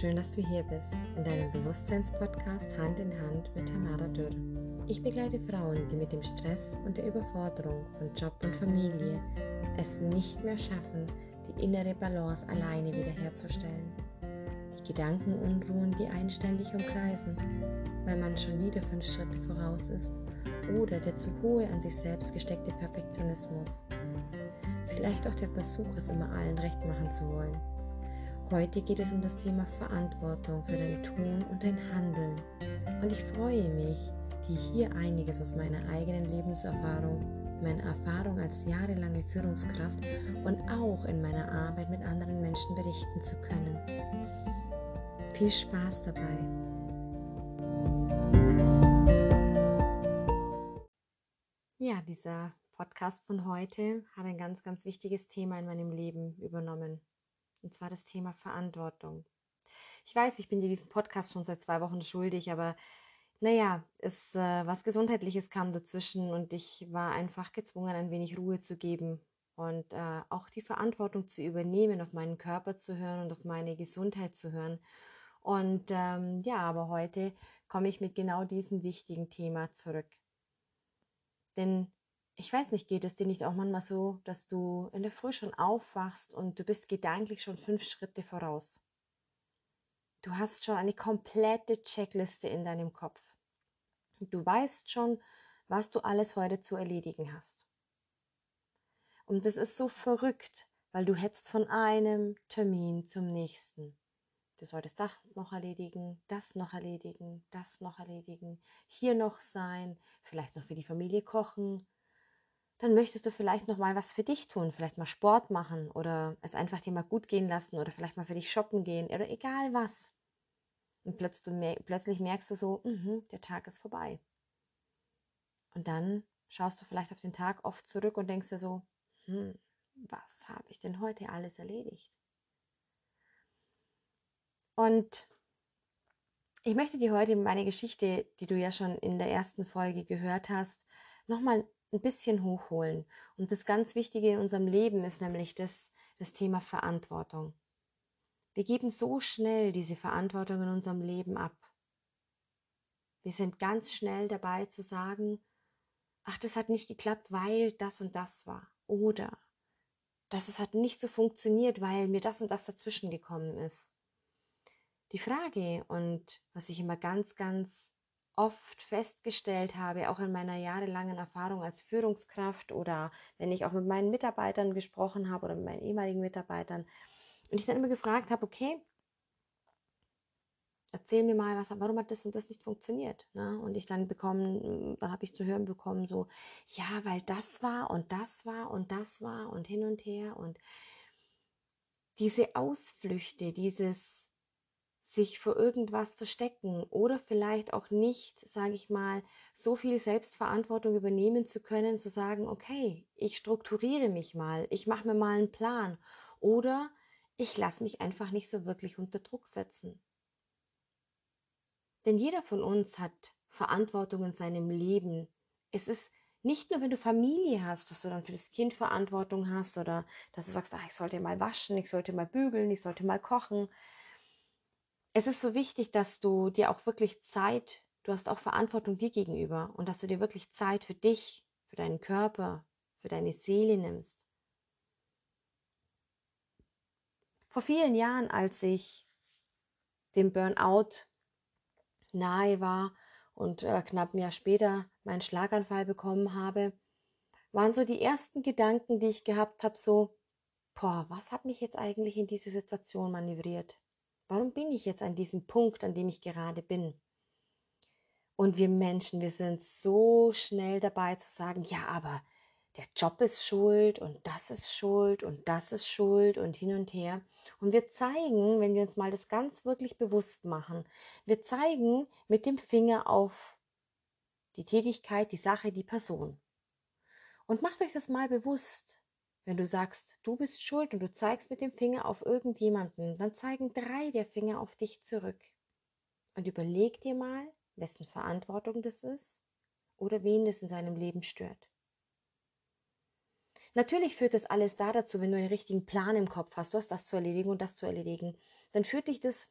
schön, dass du hier bist in deinem Bewusstseinspodcast Hand in Hand mit Tamara Dürr. Ich begleite Frauen, die mit dem Stress und der Überforderung von Job und Familie es nicht mehr schaffen, die innere Balance alleine wiederherzustellen. Die Gedankenunruhen, die einständig umkreisen, weil man schon wieder fünf Schritte voraus ist oder der zu hohe an sich selbst gesteckte Perfektionismus. Vielleicht auch der Versuch, es immer allen recht machen zu wollen Heute geht es um das Thema Verantwortung für dein Tun und dein Handeln. Und ich freue mich, dir hier einiges aus meiner eigenen Lebenserfahrung, meiner Erfahrung als jahrelange Führungskraft und auch in meiner Arbeit mit anderen Menschen berichten zu können. Viel Spaß dabei! Ja, dieser Podcast von heute hat ein ganz, ganz wichtiges Thema in meinem Leben übernommen und zwar das Thema Verantwortung. Ich weiß, ich bin dir diesen Podcast schon seit zwei Wochen schuldig, aber naja, es, äh, was Gesundheitliches kam dazwischen und ich war einfach gezwungen, ein wenig Ruhe zu geben und äh, auch die Verantwortung zu übernehmen, auf meinen Körper zu hören und auf meine Gesundheit zu hören. Und ähm, ja, aber heute komme ich mit genau diesem wichtigen Thema zurück. Denn ich weiß nicht, geht es dir nicht auch manchmal so, dass du in der Früh schon aufwachst und du bist gedanklich schon fünf Schritte voraus? Du hast schon eine komplette Checkliste in deinem Kopf. Du weißt schon, was du alles heute zu erledigen hast. Und das ist so verrückt, weil du hetzt von einem Termin zum nächsten. Du solltest das noch erledigen, das noch erledigen, das noch erledigen, hier noch sein, vielleicht noch für die Familie kochen, dann möchtest du vielleicht noch mal was für dich tun, vielleicht mal Sport machen oder es einfach dir mal gut gehen lassen oder vielleicht mal für dich shoppen gehen oder egal was. Und plötzlich merkst du so, mh, der Tag ist vorbei. Und dann schaust du vielleicht auf den Tag oft zurück und denkst dir so, hm, was habe ich denn heute alles erledigt? Und ich möchte dir heute meine Geschichte, die du ja schon in der ersten Folge gehört hast, nochmal ein bisschen hochholen. Und das ganz Wichtige in unserem Leben ist nämlich das, das Thema Verantwortung. Wir geben so schnell diese Verantwortung in unserem Leben ab. Wir sind ganz schnell dabei zu sagen, ach, das hat nicht geklappt, weil das und das war. Oder dass es hat nicht so funktioniert, weil mir das und das dazwischen gekommen ist. Die Frage und was ich immer ganz, ganz oft festgestellt habe, auch in meiner jahrelangen Erfahrung als Führungskraft oder wenn ich auch mit meinen Mitarbeitern gesprochen habe oder mit meinen ehemaligen Mitarbeitern und ich dann immer gefragt habe, okay, erzähl mir mal, was, warum hat das und das nicht funktioniert? Ne? Und ich dann bekommen, dann habe ich zu hören bekommen, so, ja, weil das war und das war und das war und hin und her und diese Ausflüchte, dieses sich vor irgendwas verstecken oder vielleicht auch nicht, sage ich mal, so viel Selbstverantwortung übernehmen zu können, zu sagen, okay, ich strukturiere mich mal, ich mache mir mal einen Plan oder ich lasse mich einfach nicht so wirklich unter Druck setzen. Denn jeder von uns hat Verantwortung in seinem Leben. Es ist nicht nur, wenn du Familie hast, dass du dann für das Kind Verantwortung hast oder dass du sagst, ach, ich sollte mal waschen, ich sollte mal bügeln, ich sollte mal kochen, es ist so wichtig, dass du dir auch wirklich Zeit, du hast auch Verantwortung dir gegenüber und dass du dir wirklich Zeit für dich, für deinen Körper, für deine Seele nimmst. Vor vielen Jahren, als ich dem Burnout nahe war und äh, knapp ein Jahr später meinen Schlaganfall bekommen habe, waren so die ersten Gedanken, die ich gehabt habe, so, boah, was hat mich jetzt eigentlich in diese Situation manövriert? Warum bin ich jetzt an diesem Punkt, an dem ich gerade bin? Und wir Menschen, wir sind so schnell dabei zu sagen, ja, aber der Job ist schuld und das ist schuld und das ist schuld und hin und her. Und wir zeigen, wenn wir uns mal das ganz wirklich bewusst machen, wir zeigen mit dem Finger auf die Tätigkeit, die Sache, die Person. Und macht euch das mal bewusst. Wenn du sagst, du bist schuld und du zeigst mit dem Finger auf irgendjemanden, dann zeigen drei der Finger auf dich zurück. Und überleg dir mal, wessen Verantwortung das ist oder wen es in seinem Leben stört. Natürlich führt das alles da dazu, wenn du einen richtigen Plan im Kopf hast, du hast das zu erledigen und das zu erledigen, dann führt dich das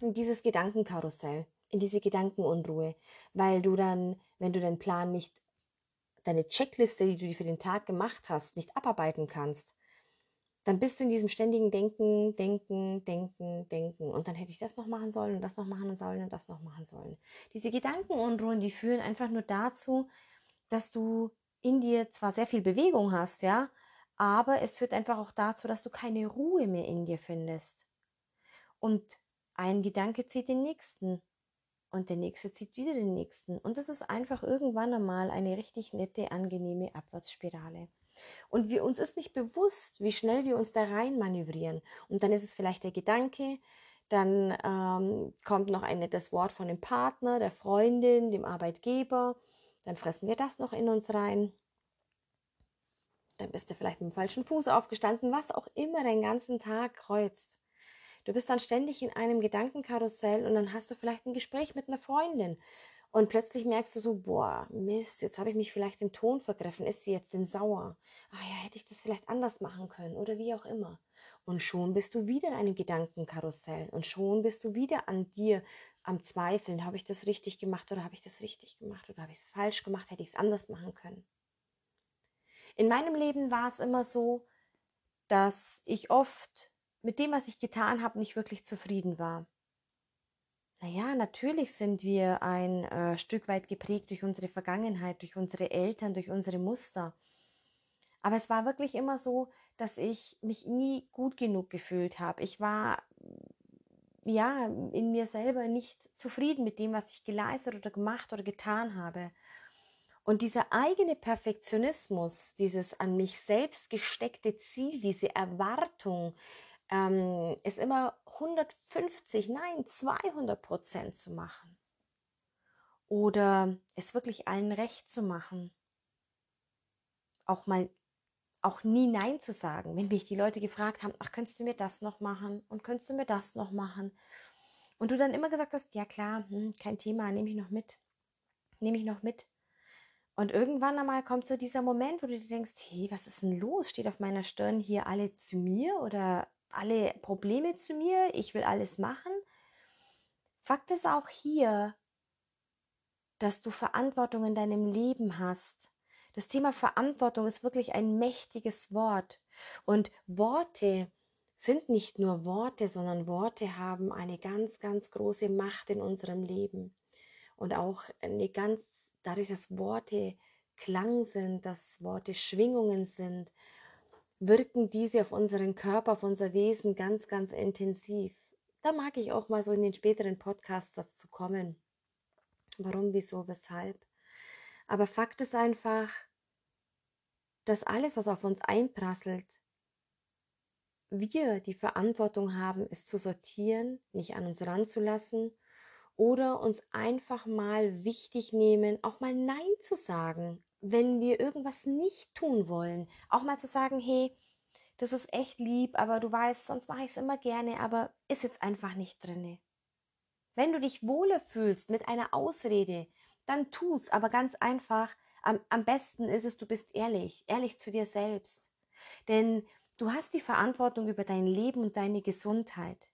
in dieses Gedankenkarussell, in diese Gedankenunruhe, weil du dann, wenn du deinen Plan nicht, deine Checkliste, die du für den Tag gemacht hast, nicht abarbeiten kannst, dann bist du in diesem ständigen Denken, Denken, Denken, Denken. Und dann hätte ich das noch machen sollen und das noch machen sollen und das noch machen sollen. Diese Gedankenunruhen, die führen einfach nur dazu, dass du in dir zwar sehr viel Bewegung hast, ja, aber es führt einfach auch dazu, dass du keine Ruhe mehr in dir findest. Und ein Gedanke zieht den nächsten und der nächste zieht wieder den nächsten. Und das ist einfach irgendwann einmal eine richtig nette, angenehme Abwärtsspirale. Und wir, uns ist nicht bewusst, wie schnell wir uns da rein manövrieren. Und dann ist es vielleicht der Gedanke, dann ähm, kommt noch ein nettes Wort von dem Partner, der Freundin, dem Arbeitgeber. Dann fressen wir das noch in uns rein. Dann bist du vielleicht mit dem falschen Fuß aufgestanden, was auch immer den ganzen Tag kreuzt. Du bist dann ständig in einem Gedankenkarussell und dann hast du vielleicht ein Gespräch mit einer Freundin und plötzlich merkst du so, boah, Mist, jetzt habe ich mich vielleicht den Ton vergriffen. Ist sie jetzt denn sauer? Ah ja, hätte ich das vielleicht anders machen können oder wie auch immer. Und schon bist du wieder in einem Gedankenkarussell und schon bist du wieder an dir am Zweifeln. Habe ich das richtig gemacht oder habe ich das richtig gemacht oder habe ich es falsch gemacht? Hätte ich es anders machen können? In meinem Leben war es immer so, dass ich oft mit dem, was ich getan habe, nicht wirklich zufrieden war. Naja, natürlich sind wir ein äh, Stück weit geprägt durch unsere Vergangenheit, durch unsere Eltern, durch unsere Muster. Aber es war wirklich immer so, dass ich mich nie gut genug gefühlt habe. Ich war ja in mir selber nicht zufrieden mit dem, was ich geleistet oder gemacht oder getan habe. Und dieser eigene Perfektionismus, dieses an mich selbst gesteckte Ziel, diese Erwartung, ähm, ist immer 150, nein, 200 Prozent zu machen. Oder es wirklich allen recht zu machen. Auch mal, auch nie Nein zu sagen. Wenn mich die Leute gefragt haben, ach, könntest du mir das noch machen? Und könntest du mir das noch machen? Und du dann immer gesagt hast, ja klar, hm, kein Thema, nehme ich noch mit. Nehme ich noch mit. Und irgendwann einmal kommt so dieser Moment, wo du dir denkst, hey, was ist denn los? Steht auf meiner Stirn hier alle zu mir oder alle Probleme zu mir, ich will alles machen. Fakt ist auch hier, dass du Verantwortung in deinem Leben hast. Das Thema Verantwortung ist wirklich ein mächtiges Wort. Und Worte sind nicht nur Worte, sondern Worte haben eine ganz, ganz große Macht in unserem Leben. Und auch eine ganz, dadurch, dass Worte Klang sind, dass Worte Schwingungen sind, wirken diese auf unseren Körper, auf unser Wesen ganz, ganz intensiv. Da mag ich auch mal so in den späteren Podcasts dazu kommen. Warum, wieso, weshalb. Aber Fakt ist einfach, dass alles, was auf uns einprasselt, wir die Verantwortung haben, es zu sortieren, nicht an uns ranzulassen oder uns einfach mal wichtig nehmen, auch mal Nein zu sagen, wenn wir irgendwas nicht tun wollen, auch mal zu sagen, hey, das ist echt lieb, aber du weißt, sonst mache ich es immer gerne, aber ist jetzt einfach nicht drinne. Wenn du dich wohler fühlst mit einer Ausrede, dann tu's, aber ganz einfach. Am, am besten ist es, du bist ehrlich, ehrlich zu dir selbst. Denn du hast die Verantwortung über dein Leben und deine Gesundheit.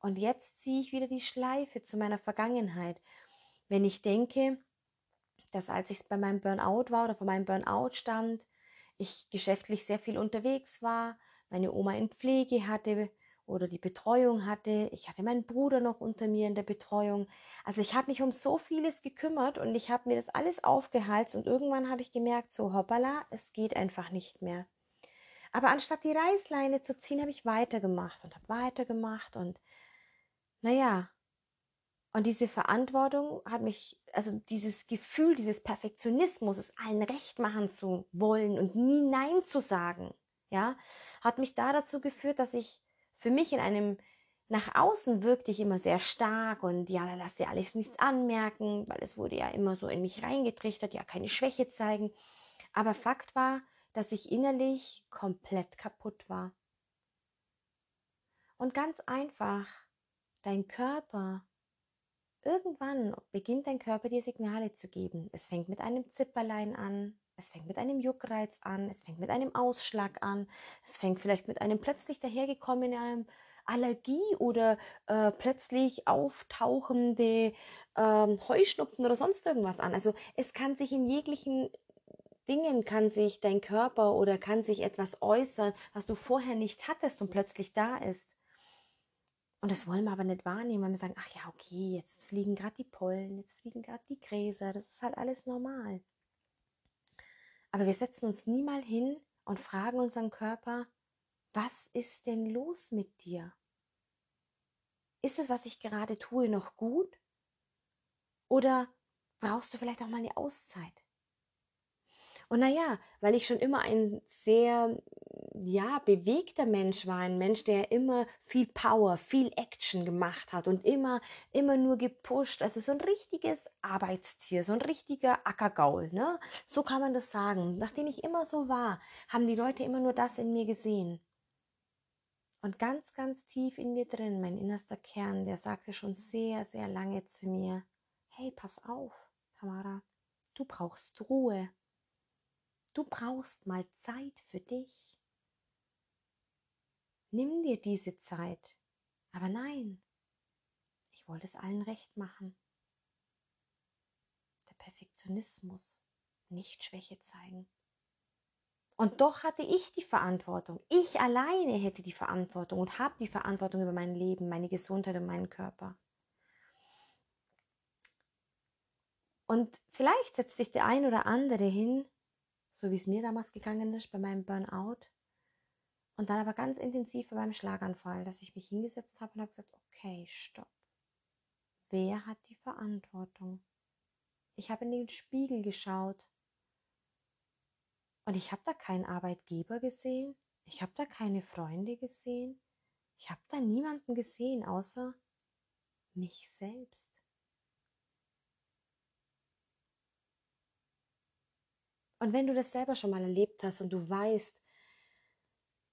Und jetzt ziehe ich wieder die Schleife zu meiner Vergangenheit. Wenn ich denke, dass als ich bei meinem Burnout war oder vor meinem Burnout stand, ich geschäftlich sehr viel unterwegs war, meine Oma in Pflege hatte oder die Betreuung hatte. Ich hatte meinen Bruder noch unter mir in der Betreuung. Also ich habe mich um so vieles gekümmert und ich habe mir das alles aufgehalst und irgendwann habe ich gemerkt, so hoppala, es geht einfach nicht mehr. Aber anstatt die Reißleine zu ziehen, habe ich weitergemacht und habe weitergemacht und naja, und diese Verantwortung hat mich, also dieses Gefühl, dieses Perfektionismus, es allen recht machen zu wollen und nie Nein zu sagen, ja, hat mich da dazu geführt, dass ich für mich in einem, nach außen wirkte ich immer sehr stark und ja, lass dir alles nichts anmerken, weil es wurde ja immer so in mich reingetrichtert, ja, keine Schwäche zeigen. Aber Fakt war, dass ich innerlich komplett kaputt war. Und ganz einfach, dein Körper Irgendwann beginnt dein Körper dir Signale zu geben. Es fängt mit einem Zipperlein an, es fängt mit einem Juckreiz an, es fängt mit einem Ausschlag an, es fängt vielleicht mit einem plötzlich dahergekommenen Allergie oder äh, plötzlich auftauchende ähm, Heuschnupfen oder sonst irgendwas an. Also es kann sich in jeglichen Dingen kann sich dein Körper oder kann sich etwas äußern, was du vorher nicht hattest und plötzlich da ist. Und das wollen wir aber nicht wahrnehmen, weil wir sagen, ach ja, okay, jetzt fliegen gerade die Pollen, jetzt fliegen gerade die Gräser, das ist halt alles normal. Aber wir setzen uns nie mal hin und fragen unseren Körper, was ist denn los mit dir? Ist es, was ich gerade tue, noch gut? Oder brauchst du vielleicht auch mal eine Auszeit? Und naja, weil ich schon immer ein sehr, ja, bewegter Mensch war, ein Mensch, der immer viel Power, viel Action gemacht hat und immer, immer nur gepusht, also so ein richtiges Arbeitstier, so ein richtiger Ackergaul, ne? So kann man das sagen. Nachdem ich immer so war, haben die Leute immer nur das in mir gesehen. Und ganz, ganz tief in mir drin, mein innerster Kern, der sagte schon sehr, sehr lange zu mir, hey, pass auf, Tamara, du brauchst Ruhe. Du brauchst mal Zeit für dich. Nimm dir diese Zeit. Aber nein, ich wollte es allen recht machen. Der Perfektionismus, nicht Schwäche zeigen. Und doch hatte ich die Verantwortung. Ich alleine hätte die Verantwortung und habe die Verantwortung über mein Leben, meine Gesundheit und meinen Körper. Und vielleicht setzt sich der ein oder andere hin so wie es mir damals gegangen ist bei meinem Burnout. Und dann aber ganz intensiv bei meinem Schlaganfall, dass ich mich hingesetzt habe und habe gesagt, okay, stopp. Wer hat die Verantwortung? Ich habe in den Spiegel geschaut und ich habe da keinen Arbeitgeber gesehen. Ich habe da keine Freunde gesehen. Ich habe da niemanden gesehen außer mich selbst. Und wenn du das selber schon mal erlebt hast und du weißt,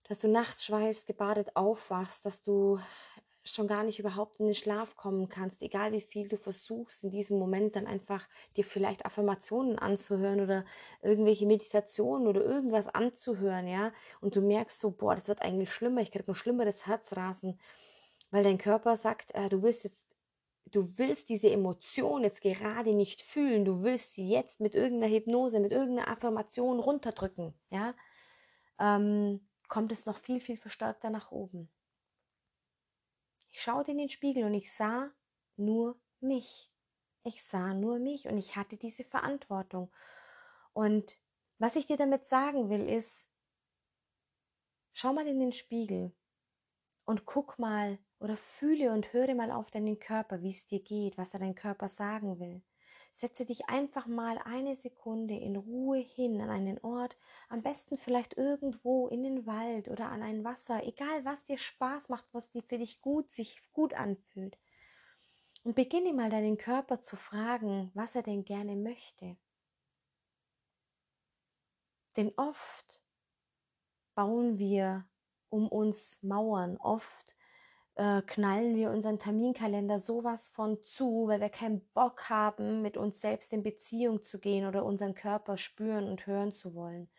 dass du nachts schweißt, gebadet aufwachst, dass du schon gar nicht überhaupt in den Schlaf kommen kannst, egal wie viel du versuchst, in diesem Moment dann einfach dir vielleicht Affirmationen anzuhören oder irgendwelche Meditationen oder irgendwas anzuhören, ja, und du merkst so, boah, das wird eigentlich schlimmer, ich krieg noch schlimmeres Herzrasen, weil dein Körper sagt, äh, du willst jetzt du willst diese Emotion jetzt gerade nicht fühlen, du willst sie jetzt mit irgendeiner Hypnose, mit irgendeiner Affirmation runterdrücken, ja, ähm, kommt es noch viel, viel verstärkter nach oben. Ich schaute in den Spiegel und ich sah nur mich. Ich sah nur mich und ich hatte diese Verantwortung. Und was ich dir damit sagen will, ist, schau mal in den Spiegel und guck mal, oder fühle und höre mal auf deinen Körper, wie es dir geht, was er dein Körper sagen will. Setze dich einfach mal eine Sekunde in Ruhe hin an einen Ort, am besten vielleicht irgendwo in den Wald oder an ein Wasser, egal was dir Spaß macht, was dir für dich gut sich gut anfühlt. Und beginne mal deinen Körper zu fragen, was er denn gerne möchte. Denn oft bauen wir um uns Mauern, oft äh, knallen wir unseren Terminkalender sowas von zu, weil wir keinen Bock haben, mit uns selbst in Beziehung zu gehen oder unseren Körper spüren und hören zu wollen.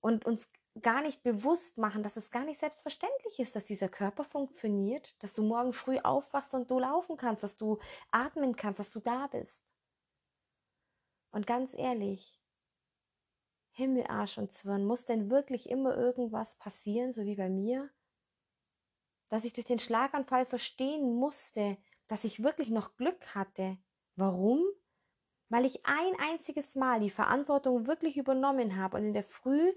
Und uns gar nicht bewusst machen, dass es gar nicht selbstverständlich ist, dass dieser Körper funktioniert, dass du morgen früh aufwachst und du laufen kannst, dass du atmen kannst, dass du da bist. Und ganz ehrlich, Himmel, Arsch und Zwirn, muss denn wirklich immer irgendwas passieren, so wie bei mir, dass ich durch den Schlaganfall verstehen musste, dass ich wirklich noch Glück hatte. Warum? Weil ich ein einziges Mal die Verantwortung wirklich übernommen habe und in der Früh,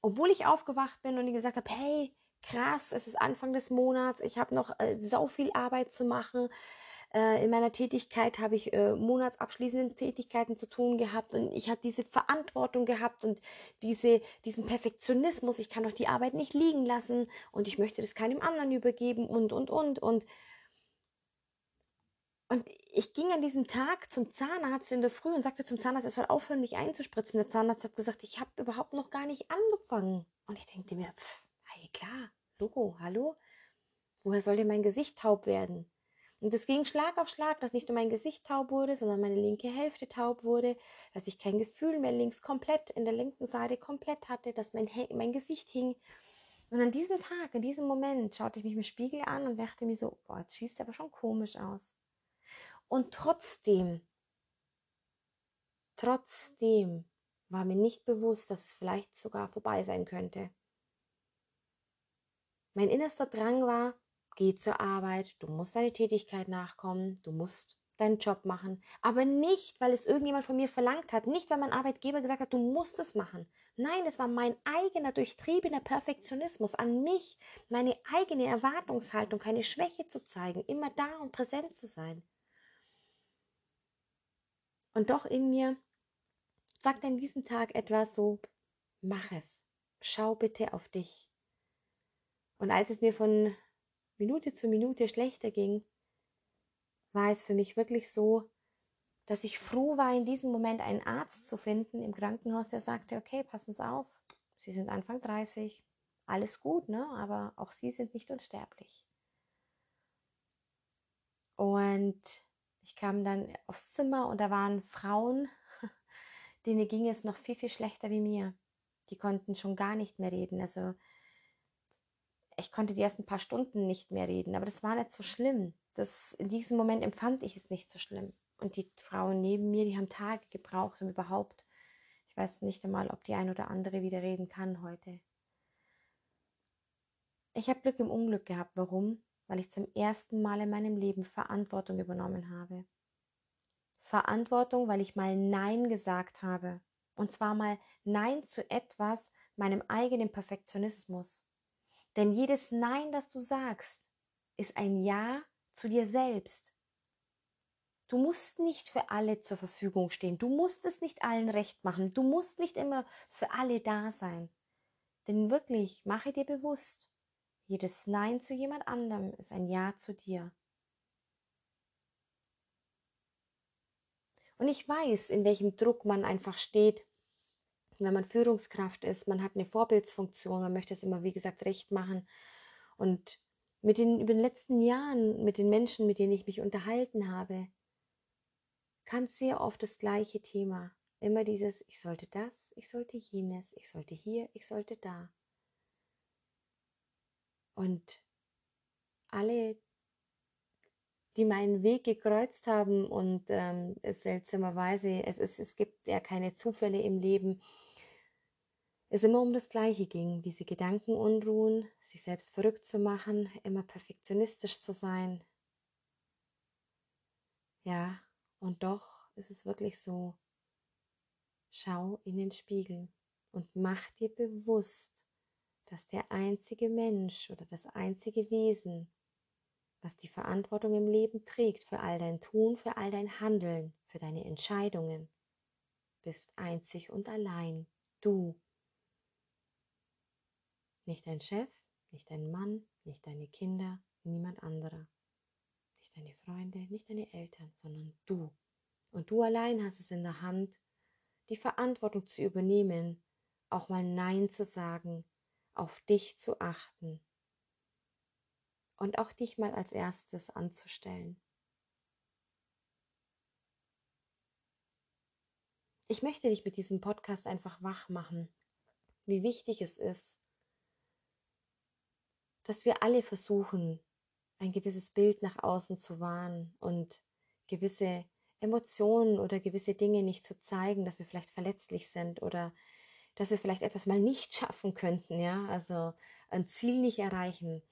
obwohl ich aufgewacht bin und gesagt habe, hey, krass, es ist Anfang des Monats, ich habe noch äh, so viel Arbeit zu machen, in meiner Tätigkeit habe ich äh, monatsabschließenden Tätigkeiten zu tun gehabt und ich habe diese Verantwortung gehabt und diese, diesen Perfektionismus, ich kann doch die Arbeit nicht liegen lassen und ich möchte das keinem anderen übergeben und, und, und, und. Und ich ging an diesem Tag zum Zahnarzt in der Früh und sagte zum Zahnarzt, er soll aufhören, mich einzuspritzen. Der Zahnarzt hat gesagt, ich habe überhaupt noch gar nicht angefangen. Und ich denke mir, pff, hey, klar, Logo, hallo? Woher soll denn mein Gesicht taub werden? Und es ging Schlag auf Schlag, dass nicht nur mein Gesicht taub wurde, sondern meine linke Hälfte taub wurde, dass ich kein Gefühl mehr links komplett in der linken Seite komplett hatte, dass mein, mein Gesicht hing. Und an diesem Tag, in diesem Moment, schaute ich mich im Spiegel an und dachte mir so, boah, jetzt schießt aber schon komisch aus. Und trotzdem, trotzdem war mir nicht bewusst, dass es vielleicht sogar vorbei sein könnte. Mein innerster Drang war, geh zur Arbeit, du musst deine Tätigkeit nachkommen, du musst deinen Job machen, aber nicht, weil es irgendjemand von mir verlangt hat, nicht, weil mein Arbeitgeber gesagt hat, du musst es machen. Nein, es war mein eigener durchtriebener Perfektionismus an mich, meine eigene Erwartungshaltung, keine Schwäche zu zeigen, immer da und präsent zu sein. Und doch in mir sagt an diesem Tag etwas so, mach es, schau bitte auf dich. Und als es mir von Minute zu Minute schlechter ging, war es für mich wirklich so, dass ich froh war, in diesem Moment einen Arzt zu finden im Krankenhaus, der sagte, okay, passen Sie auf, Sie sind Anfang 30, alles gut, ne? aber auch Sie sind nicht unsterblich. Und ich kam dann aufs Zimmer und da waren Frauen, denen ging es noch viel, viel schlechter wie mir. Die konnten schon gar nicht mehr reden. Also ich konnte die ersten paar Stunden nicht mehr reden, aber das war nicht so schlimm. Das, in diesem Moment empfand ich es nicht so schlimm. Und die Frauen neben mir, die haben Tage gebraucht, um überhaupt, ich weiß nicht einmal, ob die ein oder andere wieder reden kann heute. Ich habe Glück im Unglück gehabt. Warum? Weil ich zum ersten Mal in meinem Leben Verantwortung übernommen habe. Verantwortung, weil ich mal Nein gesagt habe. Und zwar mal Nein zu etwas, meinem eigenen Perfektionismus. Denn jedes Nein, das du sagst, ist ein Ja zu dir selbst. Du musst nicht für alle zur Verfügung stehen. Du musst es nicht allen recht machen. Du musst nicht immer für alle da sein. Denn wirklich, mache dir bewusst, jedes Nein zu jemand anderem ist ein Ja zu dir. Und ich weiß, in welchem Druck man einfach steht, wenn man Führungskraft ist, man hat eine Vorbildsfunktion, man möchte es immer, wie gesagt, recht machen. Und mit den, über den letzten Jahren, mit den Menschen, mit denen ich mich unterhalten habe, kam sehr oft das gleiche Thema. Immer dieses, ich sollte das, ich sollte jenes, ich sollte hier, ich sollte da. Und alle, die meinen Weg gekreuzt haben und ähm, seltsamerweise, es, ist, es gibt ja keine Zufälle im Leben, es immer um das Gleiche ging, diese Gedankenunruhen, sich selbst verrückt zu machen, immer perfektionistisch zu sein. Ja, und doch ist es wirklich so, schau in den Spiegel und mach dir bewusst, dass der einzige Mensch oder das einzige Wesen, was die Verantwortung im Leben trägt für all dein Tun, für all dein Handeln, für deine Entscheidungen, bist einzig und allein du. Nicht dein Chef, nicht dein Mann, nicht deine Kinder, niemand anderer. Nicht deine Freunde, nicht deine Eltern, sondern du. Und du allein hast es in der Hand, die Verantwortung zu übernehmen, auch mal Nein zu sagen, auf dich zu achten und auch dich mal als erstes anzustellen. Ich möchte dich mit diesem Podcast einfach wach machen, wie wichtig es ist, dass wir alle versuchen, ein gewisses Bild nach außen zu wahren und gewisse Emotionen oder gewisse Dinge nicht zu zeigen, dass wir vielleicht verletzlich sind oder dass wir vielleicht etwas mal nicht schaffen könnten, ja, also ein Ziel nicht erreichen.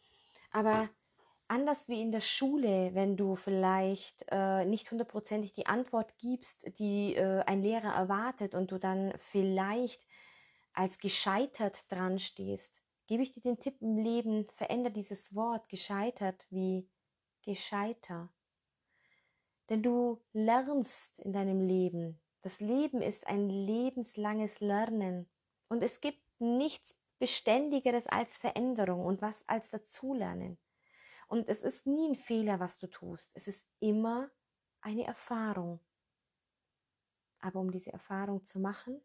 Aber anders wie in der Schule, wenn du vielleicht äh, nicht hundertprozentig die Antwort gibst, die äh, ein Lehrer erwartet und du dann vielleicht als gescheitert dran stehst, gebe ich dir den Tipp im Leben, veränder dieses Wort gescheitert wie gescheiter. Denn du lernst in deinem Leben. Das Leben ist ein lebenslanges Lernen. Und es gibt nichts Beständigeres als Veränderung und was als Dazulernen. Und es ist nie ein Fehler, was du tust. Es ist immer eine Erfahrung. Aber um diese Erfahrung zu machen,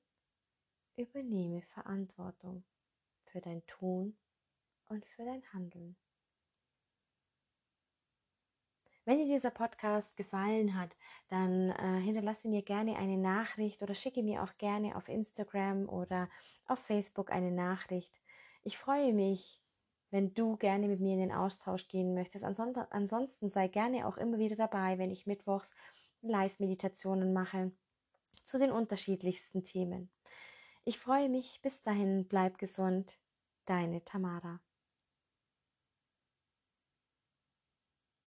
übernehme Verantwortung für dein Tun und für dein Handeln. Wenn dir dieser Podcast gefallen hat, dann äh, hinterlasse mir gerne eine Nachricht oder schicke mir auch gerne auf Instagram oder auf Facebook eine Nachricht. Ich freue mich, wenn du gerne mit mir in den Austausch gehen möchtest. Ansonsten sei gerne auch immer wieder dabei, wenn ich mittwochs Live-Meditationen mache zu den unterschiedlichsten Themen. Ich freue mich. Bis dahin, bleib gesund. Deine Tamara.